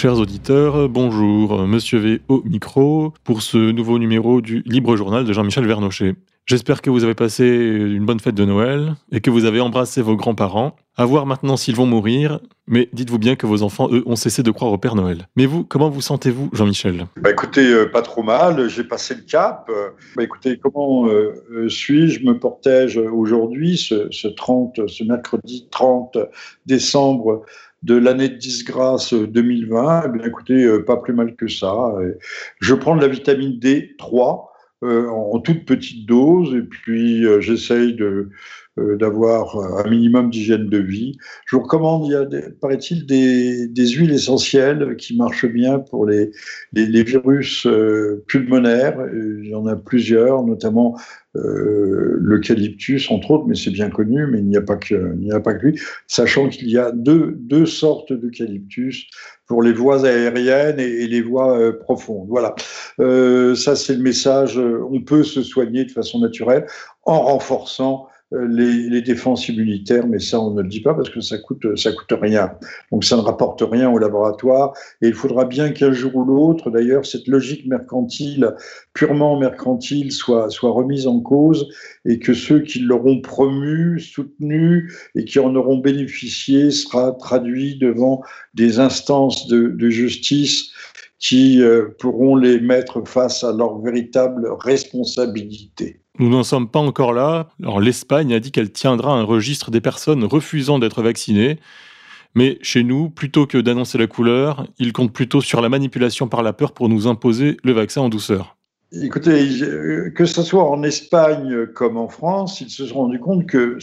Chers auditeurs, bonjour, Monsieur V au micro pour ce nouveau numéro du Libre Journal de Jean-Michel Vernochet. J'espère que vous avez passé une bonne fête de Noël et que vous avez embrassé vos grands-parents. À voir maintenant s'ils vont mourir, mais dites-vous bien que vos enfants, eux, ont cessé de croire au Père Noël. Mais vous, comment vous sentez-vous, Jean-Michel? Bah Écoutez, euh, pas trop mal, j'ai passé le cap. Bah écoutez, comment euh, euh, suis-je? Je me protège aujourd'hui, ce, ce 30, ce mercredi 30 décembre de l'année de disgrâce 2020, eh bien, écoutez, pas plus mal que ça. Je prends de la vitamine D3 euh, en toute petite dose et puis euh, j'essaye de euh, d'avoir un minimum d'hygiène de vie. Je vous recommande, il y a, paraît-il, des, des, huiles essentielles qui marchent bien pour les, les, virus pulmonaires. Il y en a plusieurs, notamment euh, l'eucalyptus, entre autres, mais c'est bien connu, mais il n'y a pas que, n'y a pas que lui, sachant qu'il y a deux, deux sortes d'eucalyptus pour les voies aériennes et, les voies euh, profondes. Voilà. Euh, ça, c'est le message. On peut se soigner de façon naturelle en renforçant euh, les, les, défenses immunitaires, mais ça on ne le dit pas parce que ça coûte ça coûte rien. Donc ça ne rapporte rien au laboratoire et il faudra bien qu'un jour ou l'autre, d'ailleurs, cette logique mercantile, purement mercantile, soit soit remise en cause et que ceux qui l'auront promu, soutenu et qui en auront bénéficié sera traduit devant des instances de, de justice qui euh, pourront les mettre face à leur véritable responsabilité. Nous n'en sommes pas encore là. L'Espagne a dit qu'elle tiendra un registre des personnes refusant d'être vaccinées. Mais chez nous, plutôt que d'annoncer la couleur, ils comptent plutôt sur la manipulation par la peur pour nous imposer le vaccin en douceur. Écoutez, que ce soit en Espagne comme en France, ils se sont rendus compte que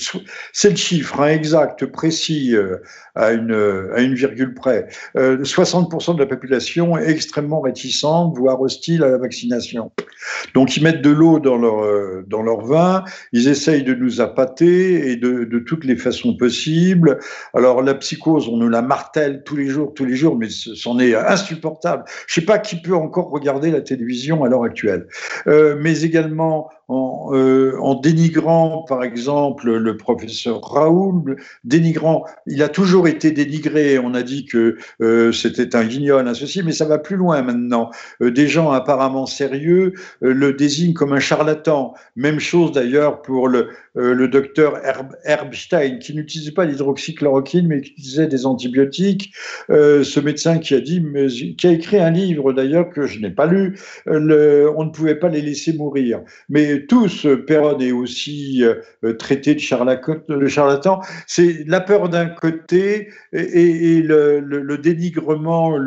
c'est le chiffre exact, précis, euh, à, une, virgule près. 60% euh, de la population est extrêmement réticente, voire hostile à la vaccination. Donc ils mettent de l'eau dans leur, euh, dans leur vin, ils essayent de nous appâter et de, de toutes les façons possibles. Alors la psychose, on nous la martèle tous les jours, tous les jours, mais c'en est insupportable. Je ne sais pas qui peut encore regarder la télévision à l'heure actuelle. Euh, mais également en, euh, en, dénigrant, par exemple, le professeur Raoul, dénigrant, il a toujours été dénigré. On a dit que euh, c'était un guignol, un ceci, mais ça va plus loin maintenant. Euh, des gens apparemment sérieux le désignent comme un charlatan. Même chose d'ailleurs pour le, docteur Herb, Herbstein, qui n'utilisait pas l'hydroxychloroquine, mais qui utilisait des antibiotiques. ce médecin qui a dit, qui a écrit un livre d'ailleurs que je n'ai pas lu, on ne pouvait pas les laisser mourir. Mais tous, Perron est aussi euh, traité de, charlatan. C'est la peur d'un côté et, le, dénigrement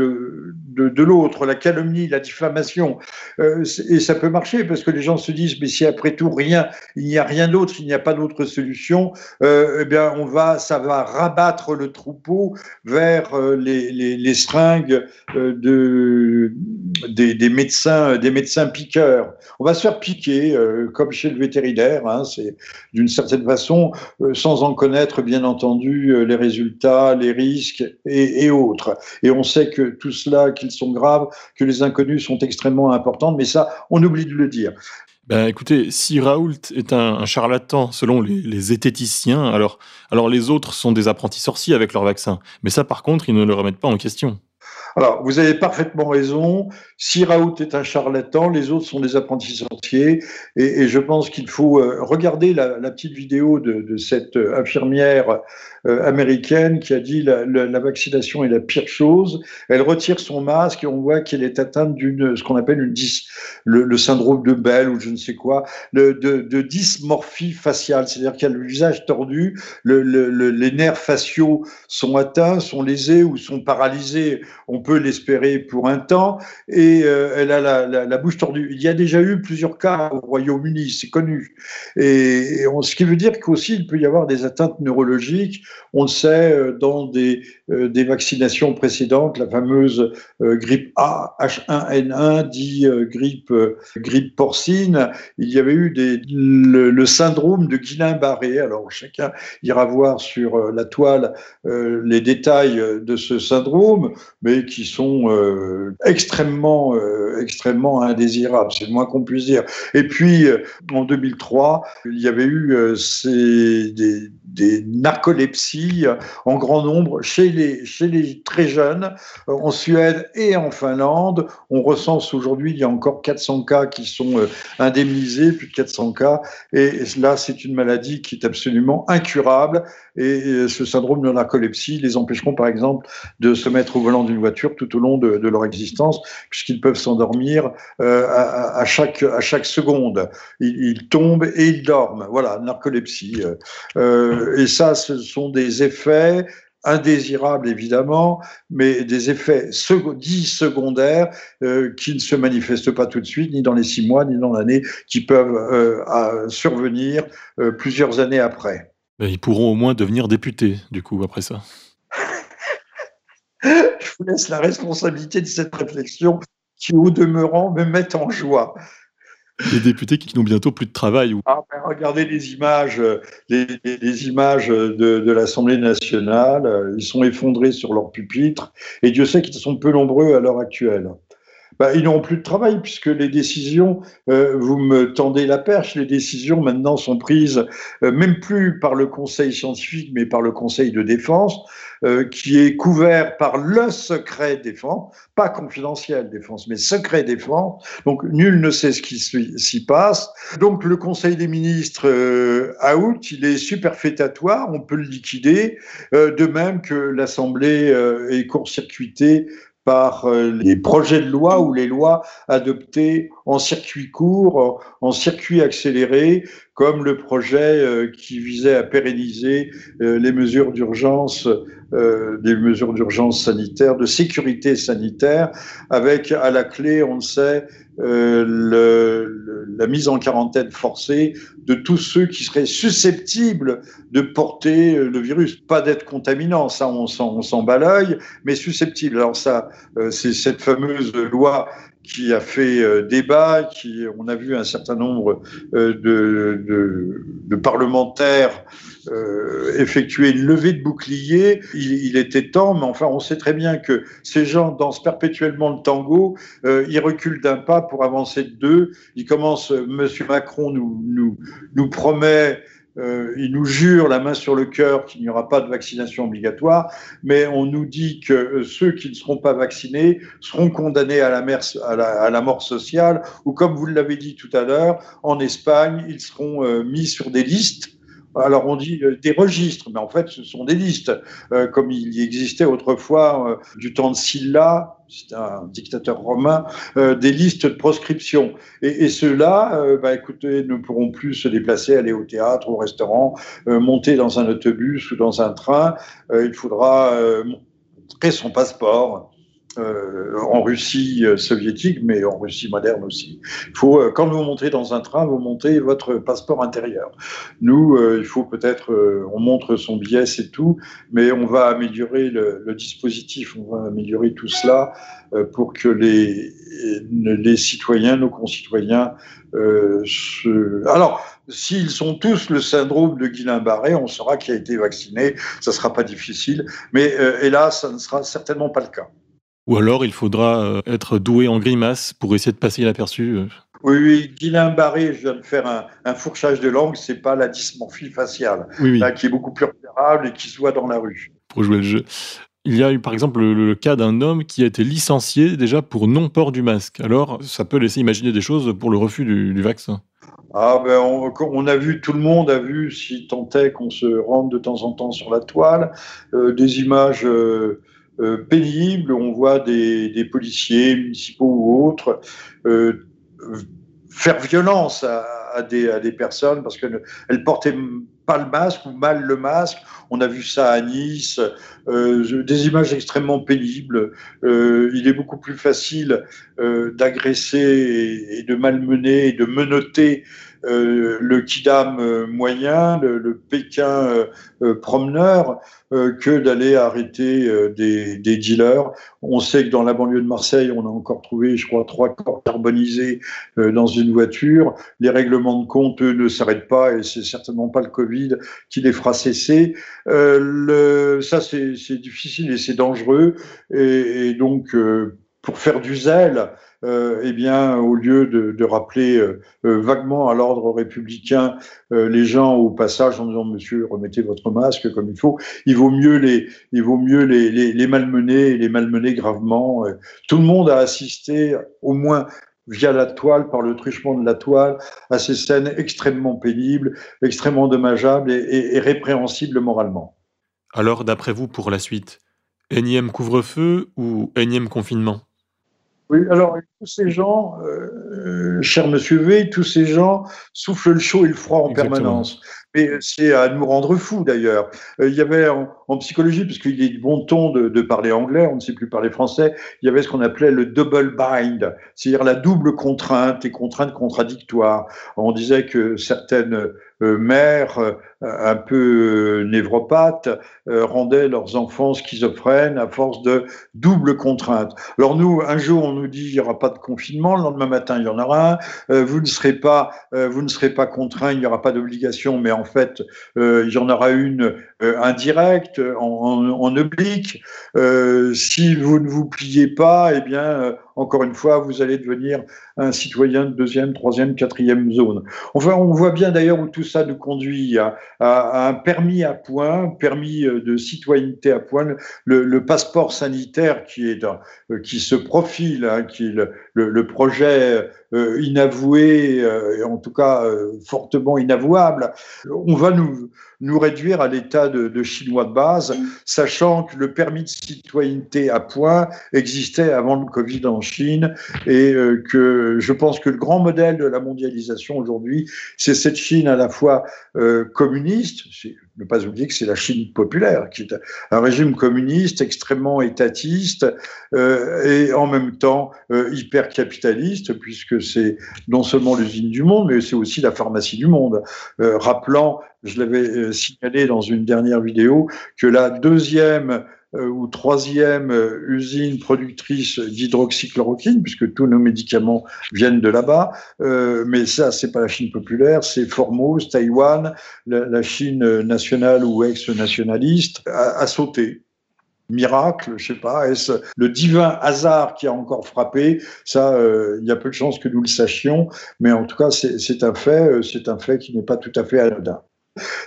de, l'autre, la calomnie, la diffamation. Euh, et ça peut marcher parce que les gens se disent, mais si après tout rien, il n'y a rien d'autre, il n'y a pas d'autre solution, euh, eh bien on va, ça va rabattre le troupeau vers les, seringues de, des, médecins, des médecins piqueurs. On va se faire piquer comme chez le vétérinaire, hein, c'est d'une certaine façon, euh, sans en connaître bien entendu euh, les résultats, les risques et, autres. Et on sait que tout cela, qu'ils sont graves, que les inconnus sont extrêmement importants, mais ça, on oublie de le dire. Ben, écoutez, si Raoult est un, charlatan selon les, les zététiciens, alors, alors les autres sont des apprentis sorciers avec leur vaccin. Mais ça, par contre, ils ne le remettent pas en question. Alors, vous avez parfaitement raison. Si Raoult est un charlatan, les autres sont des apprentis sorciers. Et, je pense qu'il faut euh, regarder la, petite vidéo de, cette euh, infirmière euh, américaine qui a dit la, la, vaccination est la pire chose. Elle retire son masque et on voit qu'elle est atteinte d'une ce qu'on appelle une dys, le, syndrome de Bell ou je ne sais quoi, de, de dysmorphie faciale, c'est-à-dire qu'elle a le visage tordu, le, les nerfs faciaux sont atteints, sont lésés ou sont paralysés on peut l'espérer pour un temps, et euh, elle a la, bouche tordue. Il y a déjà eu plusieurs cas au Royaume-Uni, c'est connu. Et, ce qui veut dire qu'aussi, il peut y avoir des atteintes neurologiques. On le sait euh, dans des, euh, des vaccinations précédentes, la fameuse grippe A, H1N1, dit grippe, grippe porcine, il y avait eu le, syndrome de Guillain-Barré. Alors chacun ira voir sur la toile les détails de ce syndrome, mais qui sont euh, extrêmement, euh, extrêmement indésirables, c'est le moins qu'on puisse dire. Et puis, euh, en 2003, il y avait eu ces, des, des narcolepsies en grand nombre chez les, très jeunes, en Suède et en Finlande. On recense aujourd'hui, il y a encore 400 cas qui sont indemnisés, plus de 400 cas. Et là, c'est une maladie qui est absolument incurable. Et ce syndrome de narcolepsie les empêcheront, par exemple, de se mettre au volant d'une voiture tout au long de, leur existence, puisqu'ils peuvent s'endormir euh, à, chaque, seconde. Ils, tombent et ils dorment. Voilà, narcolepsie. Euh, et ça, ce sont des effets indésirables évidemment, mais des effets dits secondaires euh, qui ne se manifestent pas tout de suite, ni dans les six mois, ni dans l'année, qui peuvent survenir plusieurs années après. ils pourront au moins devenir députés, du coup, après ça. Je vous laisse la responsabilité de cette réflexion qui, au demeurant, me met en joie. Les députés qui n'ont bientôt plus de travail. Ah, ben, regardez les images, les, images de, l'Assemblée nationale. Ils sont effondrés sur leur pupitre. Et Dieu sait qu'ils sont peu nombreux à l'heure actuelle. Ben, ils n'auront plus de travail puisque les décisions, euh, vous me tendez la perche, les décisions maintenant sont prises euh, même plus par le Conseil scientifique mais par le Conseil de défense. Euh, qui est couvert par le secret défense, pas confidentiel défense, mais secret défense. Donc nul ne sait ce qui s'y passe. Donc le Conseil des ministres euh, out, il est superfétatoire, on peut le liquider, euh, de même que l'Assemblée est court-circuitée par euh, les projets de loi ou les lois adoptées en circuit court, en circuit accéléré, comme le projet euh, qui visait à pérenniser euh, les mesures d'urgence, des mesures d'urgence sanitaire, de sécurité sanitaire, avec à la clé, on le sait, la mise en quarantaine forcée de tous ceux qui seraient susceptibles de porter le virus. Pas d'être contaminant, ça on s'en bat l'œil, mais susceptible. Alors ça, euh, c'est cette fameuse loi qui a fait euh, débat, qui on a vu un certain nombre euh, de, de, parlementaires euh, effectuer une levée de bouclier. Il, il, était temps, mais enfin on sait très bien que ces gens dansent perpétuellement le tango. Euh, ils reculent d'un pas pour avancer de deux. Ils commencent. Monsieur Macron nous nous nous promet euh, il nous jure la main sur le cœur qu'il n'y aura pas de vaccination obligatoire, mais on nous dit que ceux qui ne seront pas vaccinés seront condamnés à la, à la, mort sociale, ou comme vous l'avez dit tout à l'heure, en Espagne, ils seront euh, mis sur des listes alors on dit euh, des registres, mais en fait ce sont des listes, euh, comme il y existait autrefois euh, du temps de Sylla, c'est un dictateur romain, des listes de proscription. Et, ceux-là, bah, écoutez, ne pourront plus se déplacer, aller au théâtre, au restaurant, monter dans un autobus ou dans un train. il faudra montrer son passeport. Euh, en Russie euh, soviétique, mais en Russie moderne aussi. Il faut, euh, quand vous montez dans un train, vous montez votre passeport intérieur. Nous, il faut peut-être, on montre son billet, c'est tout, mais on va améliorer le, dispositif, on va améliorer tout cela pour que les, les citoyens, nos concitoyens, se... Alors, S'ils sont tous le syndrome de Guillain-Barré, on saura qui a été vacciné, ça ne sera pas difficile, mais hélas, ça ne sera certainement pas le cas. Ou alors il faudra euh, être doué en grimace pour essayer de passer inaperçu. Euh. Oui, oui, Guillain Barré, je viens de faire un, fourchage de langue, c'est pas la dysmorphie faciale, Là, qui est beaucoup plus repérable et qui se voit dans la rue. Pour jouer le jeu. Il y a eu par exemple le, cas d'un homme qui a été licencié déjà pour non-port du masque. Alors, ça peut laisser imaginer des choses pour le refus du, vaccin. Ah ben on, a vu, tout le monde a vu, si tant est qu'on se rende de temps en temps sur la toile, euh, des images euh, pénible. On voit des, policiers municipaux ou autres euh, faire violence à, des, personnes parce qu'elles portaient pas le masque ou mal le masque. On a vu ça à Nice, euh, des images extrêmement pénibles. il est beaucoup plus facile d'agresser et, de malmener et de menotter le Kidam moyen, le Pékin promeneur, euh, que d'aller arrêter euh, des, dealers. On sait que dans la banlieue de Marseille, on a encore trouvé, je crois, trois corps carbonisés euh, dans une voiture. Les règlements de compte, eux, ne s'arrêtent pas et c'est certainement pas le Covid qui les fera cesser. Ça, c'est difficile et c'est dangereux. Et donc, pour faire du zèle, euh, eh bien, au lieu de, rappeler euh, euh, vaguement à l'ordre républicain les gens au passage en disant Monsieur, remettez votre masque comme il faut, il vaut mieux les, il vaut mieux les, les, malmener, les malmener gravement. Tout le monde a assisté, au moins via la toile, par le truchement de la toile, à ces scènes extrêmement pénibles, extrêmement dommageables et, et répréhensibles moralement. Alors, d'après vous, pour la suite, énième couvre-feu ou énième confinement? Oui, alors tous ces gens, euh, cher Monsieur V, tous ces gens soufflent le chaud et le froid en permanence. Mais c'est à nous rendre fous d'ailleurs. Euh, il y avait en, psychologie, parce qu'il est du bon ton de, de, parler anglais, on ne sait plus parler français, il y avait ce qu'on appelait le double bind, c'est-à-dire la double contrainte et contraintes contradictoires. On disait que certaines euh, mères euh, un peu névropathes rendaient leurs enfants schizophrènes à force de double contrainte. Alors nous, un jour, on nous dit il n'y aura pas de confinement, le lendemain matin, il y en aura un. vous ne serez pas, vous ne serez pas contraint, il n'y aura pas d'obligation, mais en fait, euh, il y en aura une euh, indirecte, en, oblique. Euh, si vous ne vous pliez pas, eh bien, encore une fois, vous allez devenir un citoyen de deuxième, troisième, quatrième zone. Enfin, on voit bien d'ailleurs où tout ça nous conduit à, un permis à point, permis de citoyenneté à point, le, passeport sanitaire qui est qui se profile, hein, qui est le, projet inavoué, en tout cas fortement inavouable, on va nous, nous réduire à l'état de, chinois de base, sachant que le permis de citoyenneté à point existait avant le Covid en Chine et euh, que je pense que le grand modèle de la mondialisation aujourd'hui, c'est cette Chine à la fois euh, communiste, ne pas oublier que c'est la Chine populaire, qui est un régime communiste extrêmement étatiste euh, et en même temps euh, hyper capitaliste, puisque c'est non seulement l'usine du monde, mais c'est aussi la pharmacie du monde. Euh, rappelant, je l'avais signalé dans une dernière vidéo, que la deuxième ou troisième euh, usine productrice d'hydroxychloroquine, puisque tous nos médicaments viennent de là-bas. Euh, mais ça, c'est pas la Chine populaire, c'est Formose, Taïwan, la, Chine nationale ou ex-nationaliste, a, sauté. Miracle, je sais pas, est-ce le divin hasard qui a encore frappé? Ça, il y a peu de chances que nous le sachions, mais en tout cas, c'est un fait, c'est un fait qui n'est pas tout à fait anodin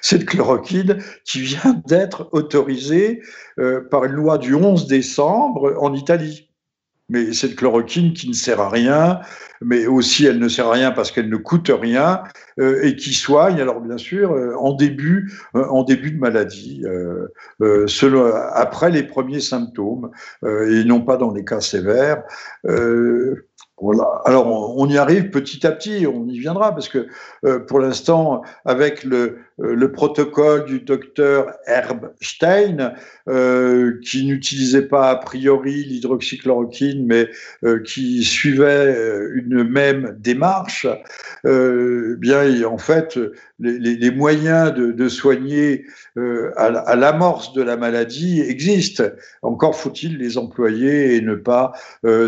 cette chloroquine qui vient d'être autorisée euh, par une loi du 11 décembre en Italie. Mais cette chloroquine qui ne sert à rien, mais aussi elle ne sert à rien parce qu'elle ne coûte rien euh, et qui soigne, alors bien sûr, euh, en, début, en début de maladie, après les premiers symptômes et non pas dans les cas sévères. Voilà. Alors on, y arrive petit à petit, on y viendra parce que pour l'instant, avec le, euh, le protocole du docteur Herbstein, euh, qui n'utilisait pas a priori l'hydroxychloroquine, mais euh, qui suivait une même démarche, bien en fait les, moyens de, soigner à, l'amorce de la maladie existent. Encore faut-il les employer et ne pas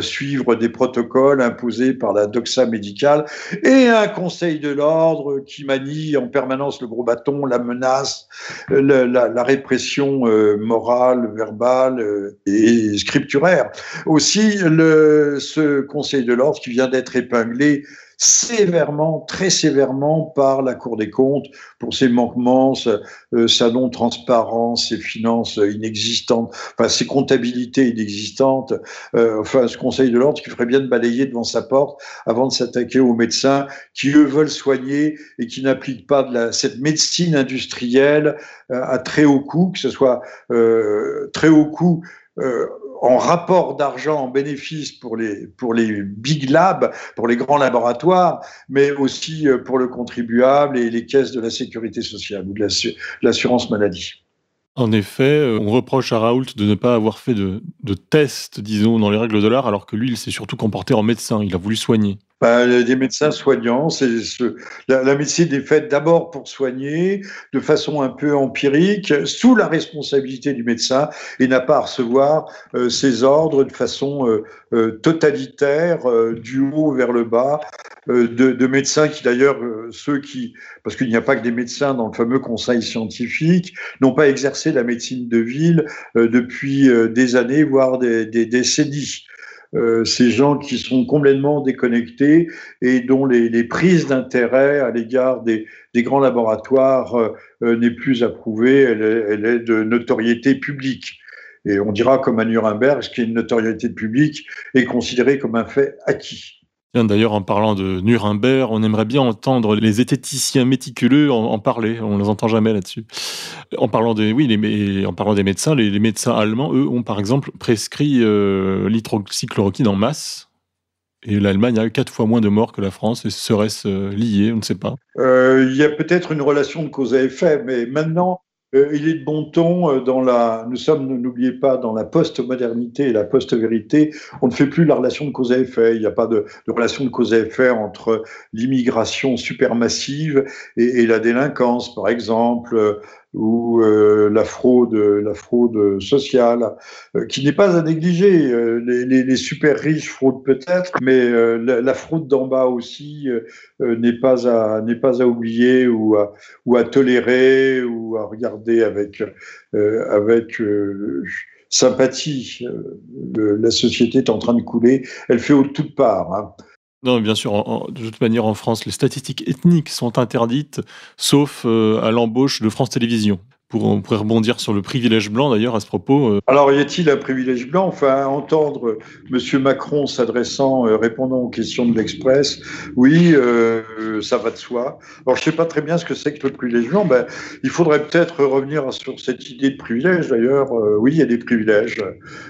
suivre des protocoles imposés par la doxa médicale et un conseil de l'ordre qui manie en permanence le gros la menace, la, répression euh, morale, verbale euh, et scripturaire. Aussi, ce Conseil de l'ordre qui vient d'être épinglé sévèrement, très sévèrement par la Cour des comptes pour ses manquements, sa, euh, non-transparence, ses finances inexistantes, enfin ses comptabilités inexistantes, euh, enfin ce Conseil de l'ordre qui ferait bien de balayer devant sa porte avant de s'attaquer aux médecins qui eux veulent soigner et qui n'appliquent pas de la, cette médecine industrielle euh, à très haut coût, que ce soit euh, très haut coût en rapport d'argent, en bénéfice pour les, pour les big labs, pour les grands laboratoires, mais aussi euh, pour le contribuable et les caisses de la sécurité sociale ou de l'assurance maladie. En effet, euh, on reproche à Raoult de ne pas avoir fait de, de tests, disons, dans les règles de l'art, alors que lui, il s'est surtout comporté en médecin, il a voulu soigner. Bah, des médecins soignants. C'est ce, la, médecine est faite d'abord pour soigner, de façon un peu empirique, sous la responsabilité du médecin, et n'a pas à recevoir euh, ses ordres de façon euh, euh, totalitaire, du haut vers le bas, de, de, médecins qui d'ailleurs, ceux qui, parce qu'il n'y a pas que des médecins dans le fameux conseil scientifique, n'ont pas exercé la médecine de ville depuis des années, voire des, des décennies. Ces gens qui sont complètement déconnectés et dont les, prises d'intérêt à l'égard des, grands laboratoires n'est plus approuvée, elle est, de notoriété publique. Et on dira comme à Nuremberg, ce qui est une notoriété publique est considéré comme un fait acquis. D'ailleurs, en parlant de Nuremberg, on aimerait bien entendre les zététiciens méticuleux en, parler. On ne les entend jamais là-dessus. En parlant des, oui, en parlant des médecins, les, médecins allemands, eux, ont par exemple prescrit euh, l'hydroxychloroquine en masse. Et l'Allemagne a eu quatre fois moins de morts que la France. Et serait-ce euh, lié? On ne sait pas. Euh, il y a peut-être une relation de cause à effet, mais maintenant, euh, il est de bon ton euh, dans la. Nous sommes, n'oubliez pas, dans la post-modernité et la post-vérité. On ne fait plus la relation de cause à effet. Il n'y a pas de, relation de cause à effet entre l'immigration supermassive et, et la délinquance, par exemple ou euh, la fraude, la fraude sociale, euh, qui n'est pas à négliger. Euh, les, les, les, super riches fraudent peut-être, mais la, la, fraude d'en bas aussi n'est pas à n'est pas à oublier ou à ou à tolérer ou à regarder avec avec sympathie. la société est en train de couler. Elle fait au toutes parts. Hein. Non, bien sûr, de toute manière, en France, les statistiques ethniques sont interdites, sauf euh, à l'embauche de France Télévisions on pourrait rebondir sur le privilège blanc d'ailleurs à ce propos. Euh. Alors y a-t-il un privilège blanc? Enfin, entendre M. Macron s'adressant, euh, répondant aux questions de l'Express, oui, euh, ça va de soi. Alors je ne sais pas très bien ce que c'est que le privilège blanc. Ben, il faudrait peut-être revenir sur cette idée de privilège. D'ailleurs, oui, il y a des privilèges.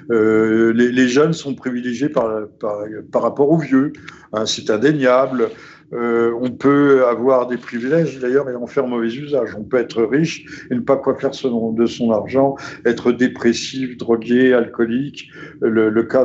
Les, jeunes sont privilégiés par, par, rapport aux vieux. Hein, c'est indéniable. Euh, on peut avoir des privilèges d'ailleurs et en faire mauvais usage. On peut être riche et ne pas quoi faire de son argent, être dépressif, drogué, alcoolique. Le, cas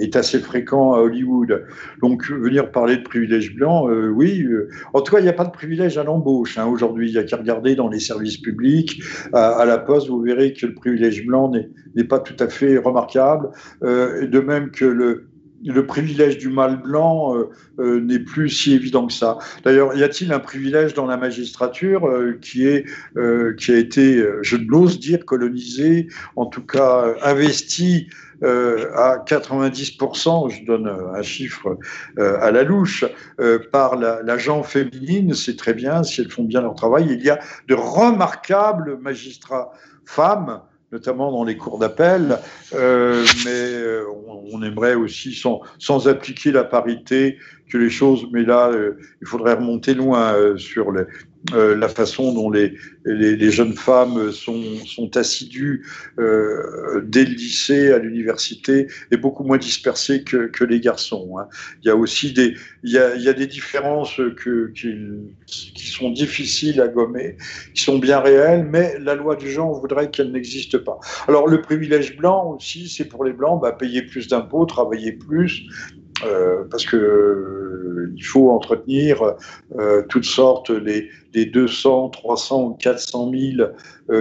est assez fréquent à Hollywood. Donc venir parler de privilèges blancs, euh, oui. Euh, en tout cas, il n'y a pas de privilège à l'embauche hein, aujourd'hui. Il n'y a qu'à regarder dans les services publics, à, la poste, vous verrez que le privilège blanc n'est pas tout à fait remarquable. de même que le le privilège du mâle blanc euh, euh, n'est plus si évident que ça. D'ailleurs, y a-t-il un privilège dans la magistrature euh, qui, est, qui a été, je n'ose dire, colonisé, en tout cas investi à 90%, je donne un chiffre à la louche, par l'agent féminine, c'est très bien si elles font bien leur travail. Il y a de remarquables magistrats femmes notamment dans les cours d'appel, euh, mais euh, on, aimerait aussi, sans, appliquer la parité, que les choses, mais là, euh, il faudrait remonter loin sur les, euh, la façon dont les, jeunes femmes sont, assidues euh, dès le lycée à l'université est beaucoup moins dispersée que, les garçons. Hein. Il y a aussi des, il y a, des différences qui, sont difficiles à gommer, qui sont bien réelles, mais la loi du genre voudrait qu'elle n'existe pas. Alors le privilège blanc aussi, c'est pour les blancs, bah, payer plus d'impôts, travailler plus, euh, parce que il faut entretenir euh, toutes sortes les, les 200, 300 ou 400 000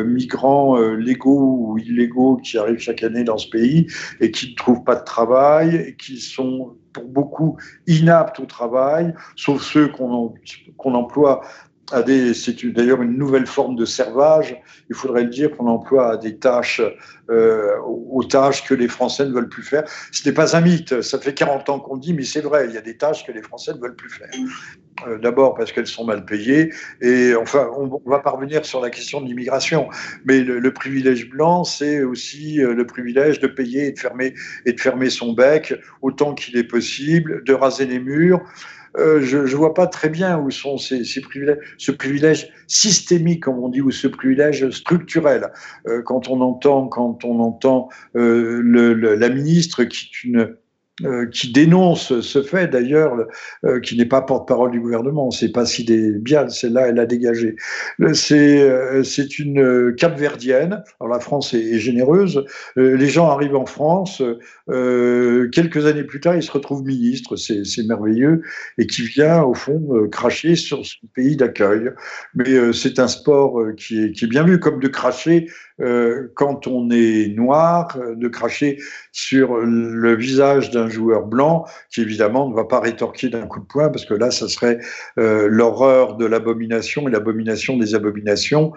migrants légaux ou illégaux qui arrivent chaque année dans ce pays et qui ne trouvent pas de travail et qui sont pour beaucoup inaptes au travail, sauf ceux qu'on emploie c'est d'ailleurs une nouvelle forme de servage. Il faudrait le dire qu'on emploie à des tâches, euh, aux tâches que les Français ne veulent plus faire. Ce n'est pas un mythe. Ça fait 40 ans qu'on le dit, mais c'est vrai. Il y a des tâches que les Français ne veulent plus faire. Euh, D'abord parce qu'elles sont mal payées. Et enfin, on, va parvenir sur la question de l'immigration. Mais le, privilège blanc, c'est aussi euh, le privilège de payer et de fermer, et de fermer son bec autant qu'il est possible, de raser les murs. Euh, je ne vois pas très bien où sont ces, privilèges, ce privilège systémique, comme on dit, ou ce privilège structurel. Euh, quand on entend, quand on entend euh, la ministre qui est une euh, qui dénonce ce fait d'ailleurs, euh, qui n'est pas porte-parole du gouvernement, c'est pas si des bien, celle-là elle a dégagé. C'est euh, c'est une capverdienne. Alors la France est, généreuse. les gens arrivent en France, quelques années plus tard ils se retrouvent ministres, c'est merveilleux, et qui vient au fond cracher sur son pays d'accueil. Mais c'est un sport qui est, qui est bien vu, comme de cracher euh, quand on est noir, euh, de cracher sur le visage d'un joueur blanc qui évidemment ne va pas rétorquer d'un coup de poing parce que là, ça serait euh, l'horreur de l'abomination et l'abomination des abominations.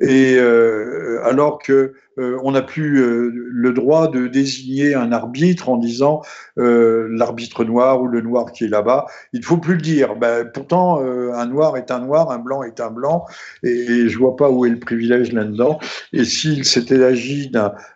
Et alors que euh, on n'a plus euh, le droit de désigner un arbitre en disant euh, l'arbitre noir ou le noir qui est là-bas. Il ne faut plus le dire. Ben, pourtant, un noir est un noir, un blanc est un blanc, et, je vois pas où est le privilège là-dedans. Et s'il s'était agi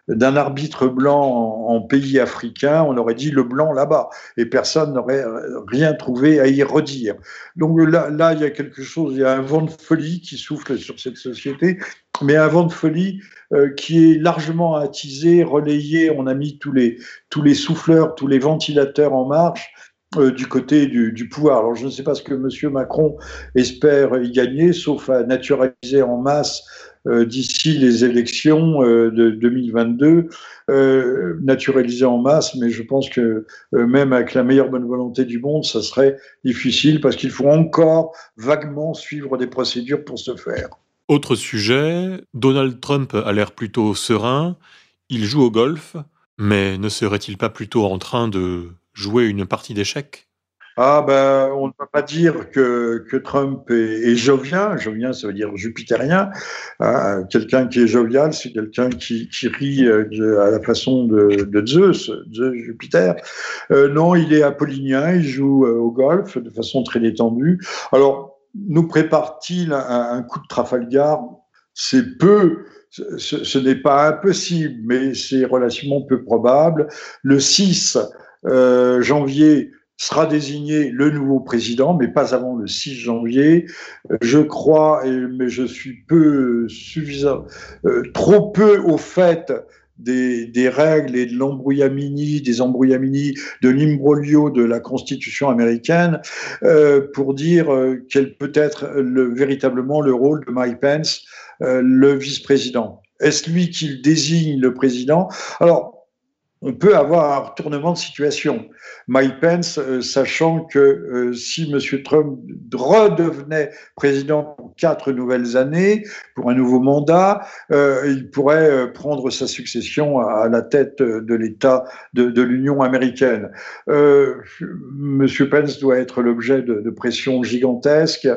d'un arbitre blanc en, pays africain, on aurait dit le blanc là-bas, et personne n'aurait rien trouvé à y redire. Donc là, il y a quelque chose, il y a un vent de folie qui souffle sur cette société mais un vent de folie euh, qui est largement attisé, relayé. On a mis tous les, tous les souffleurs, tous les ventilateurs en marche euh, du côté du, pouvoir. Alors je ne sais pas ce que M. Macron espère y gagner, sauf à naturaliser en masse euh, d'ici les élections de 2022, naturaliser en masse, mais je pense que même avec la meilleure bonne volonté du monde, ça serait difficile parce qu'il faut encore vaguement suivre des procédures pour ce faire. Autre sujet, Donald Trump a l'air plutôt serein, il joue au golf, mais ne serait-il pas plutôt en train de jouer une partie d'échecs? Ah ben, on ne peut pas dire que, que Trump est, jovial. Jovial, ça veut dire jupitérien. Ah, quelqu'un qui est jovial, c'est quelqu'un qui, rit euh, à la façon de, Zeus, Zeus Jupiter. Euh, non, il est apollinien, il joue euh, au golf de façon très détendue. Alors, nous prépare-t-il un, coup de Trafalgar? C'est peu, ce, n'est pas impossible, mais c'est relativement peu probable. Le 6 euh, janvier sera désigné le nouveau président, mais pas avant le 6 janvier. Je crois, mais je suis peu suffisant, euh, trop peu au fait des, règles et de l'embrouillamini, des embrouillamini, de l'imbroglio de la Constitution américaine euh, pour dire euh, quel peut être le, véritablement le rôle de Mike Pence, euh, le vice-président. Est-ce lui qui désigne le président? Alors, on peut avoir un retournement de situation. Mike Pence, euh, sachant que euh, si M. Trump redevenait président pour quatre nouvelles années, pour un nouveau mandat, euh, il pourrait prendre sa succession à, la tête de l'État de, l'Union américaine. M. Pence doit être l'objet de, pressions gigantesques.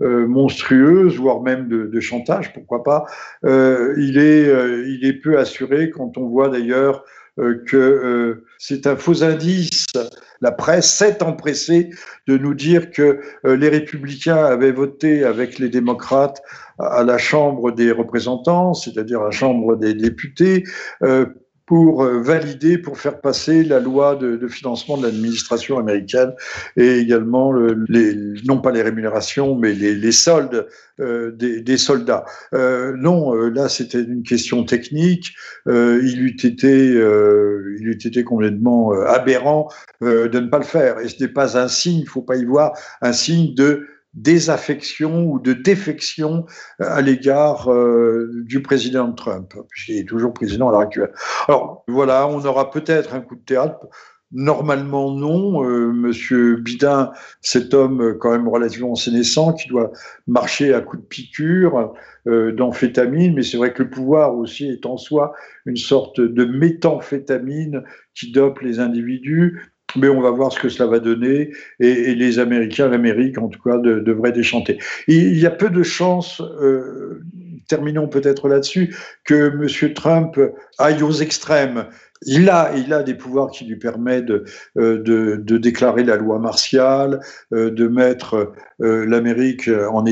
monstrueuses, voire même de, chantage, pourquoi pas. il, est, peu assuré quand on voit d'ailleurs euh, que euh, c'est un faux indice. La presse s'est empressée de nous dire que euh, les républicains avaient voté avec les démocrates à la Chambre des représentants, c'est-à-dire la Chambre des députés, pour euh, valider, pour faire passer la loi de, financement de l'administration américaine et également les, non pas les rémunérations, mais les, soldes euh, des, soldats. Euh, non, là c'était une question technique. il eût été, il eût été complètement aberrant de ne pas le faire. Et ce n'est pas un signe, il ne faut pas y voir un signe de désaffection ou de défection euh, à l'égard euh, du président Trump, puisqu'il est toujours président à l'heure actuelle. Alors voilà, on aura peut-être un coup de théâtre. Normalement non, euh, Monsieur Bidin, cet homme quand même relativement sénescent qui doit marcher à coups de piqûre d'amphétamine, mais c'est vrai que le pouvoir aussi est en soi une sorte de méthamphétamine qui dope les individus mais on va voir ce que cela va donner, et, les Américains, l'Amérique en tout cas, devraient déchanter. Il y a peu de chances, euh, terminons peut-être là-dessus, que M. Trump aille aux extrêmes. Il a, il a des pouvoirs qui lui permettent de, euh, de, déclarer la loi martiale, euh, de mettre l'Amérique en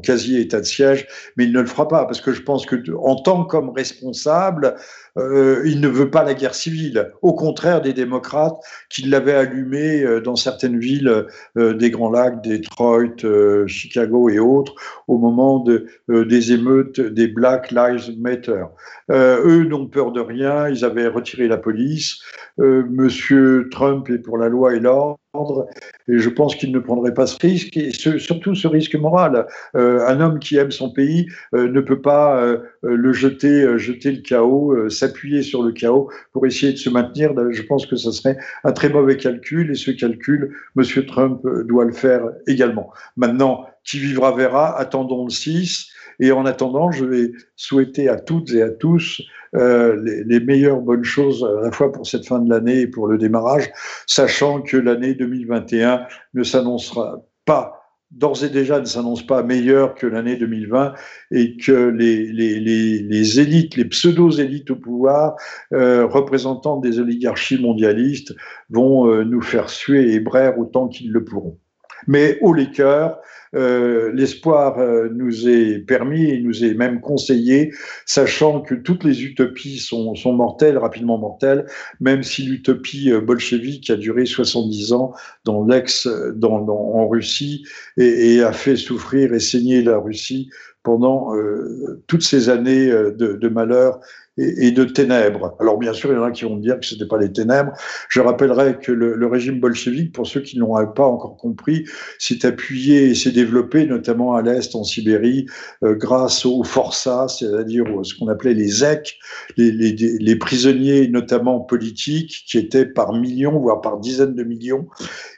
quasi état de siège, mais il ne le fera pas parce que je pense que en tant qu'homme responsable, euh, il ne veut pas la guerre civile. Au contraire des démocrates qui l'avaient allumée euh, dans certaines villes euh, des Grands Lacs, Detroit, Chicago et autres, au moment de, des émeutes des Black Lives Matter. eux n'ont peur de rien, ils avaient retiré la police. Monsieur Trump est pour la loi et l'ordre. Et je pense qu'il ne prendrait pas ce risque, et surtout ce risque moral. Euh, un homme qui aime son pays euh, ne peut pas euh, le jeter, jeter le chaos, s'appuyer sur le chaos pour essayer de se maintenir. Je pense que ce serait un très mauvais calcul, et ce calcul, M. Trump doit le faire également. Maintenant, qui vivra verra, attendons le 6. Et en attendant, je vais souhaiter à toutes et à tous euh, les, meilleures bonnes choses à la fois pour cette fin de l'année et pour le démarrage, sachant que l'année 2021 ne s'annoncera pas d'ores et déjà ne s'annonce pas meilleur que l'année 2020 et que les, élites, les pseudo-élites au pouvoir, euh, représentant des oligarchies mondialistes, vont euh, nous faire suer et braire autant qu'ils le pourront. Mais haut les cœurs, euh, l'espoir euh, nous est permis et nous est même conseillé, sachant que toutes les utopies sont, mortelles, rapidement mortelles, même si l'utopie euh, bolchevique a duré 70 ans dans l'ex, dans, en Russie et, a fait souffrir et saigner la Russie pendant euh, toutes ces années de, de malheur et, de ténèbres. Alors bien sûr, il y en a qui vont me dire que ce n'était pas les ténèbres. Je rappellerai que le, régime bolchevique, pour ceux qui ne l'ont pas encore compris, s'est appuyé et s'est développé notamment à l'Est, en Sibérie, euh, grâce aux forçats, c'est-à-dire ce qu'on appelait les ZEC, les, prisonniers notamment politiques, qui étaient par millions, voire par dizaines de millions.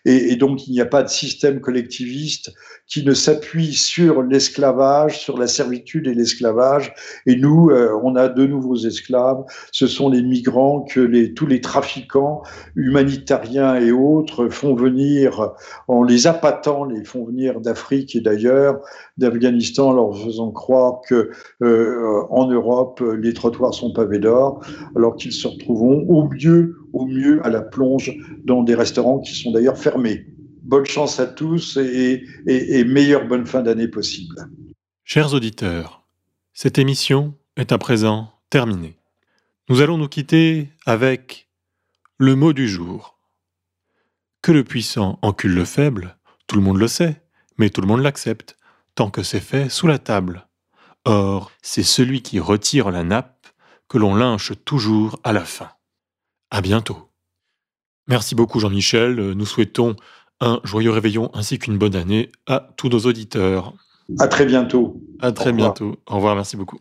Et, et donc il n'y a pas de système collectiviste qui ne s'appuie sur l'esclavage, sur la servitude et l'esclavage. Et nous, euh, on a de nouveaux esclaves. Ce sont les migrants que tous les trafiquants humanitariens et autres font venir, en les appâtant, les font venir d'Afrique et d'ailleurs, d'Afghanistan, leur faisant croire que euh, en Europe, les trottoirs sont pavés d'or, alors qu'ils se retrouveront au mieux, au mieux à la plonge dans des restaurants qui sont d'ailleurs fermés bonne chance à tous et, meilleure bonne fin d'année possible. Chers auditeurs, cette émission est à présent terminée. Nous allons nous quitter avec le mot du jour. Que le puissant encule le faible, tout le monde le sait, mais tout le monde l'accepte, tant que c'est fait sous la table. Or, c'est celui qui retire la nappe que l'on lynche toujours à la fin. À bientôt. Merci beaucoup Jean-Michel, nous souhaitons un joyeux réveillon ainsi qu'une bonne année à tous nos auditeurs. À très bientôt. À très bientôt. Au revoir, merci beaucoup.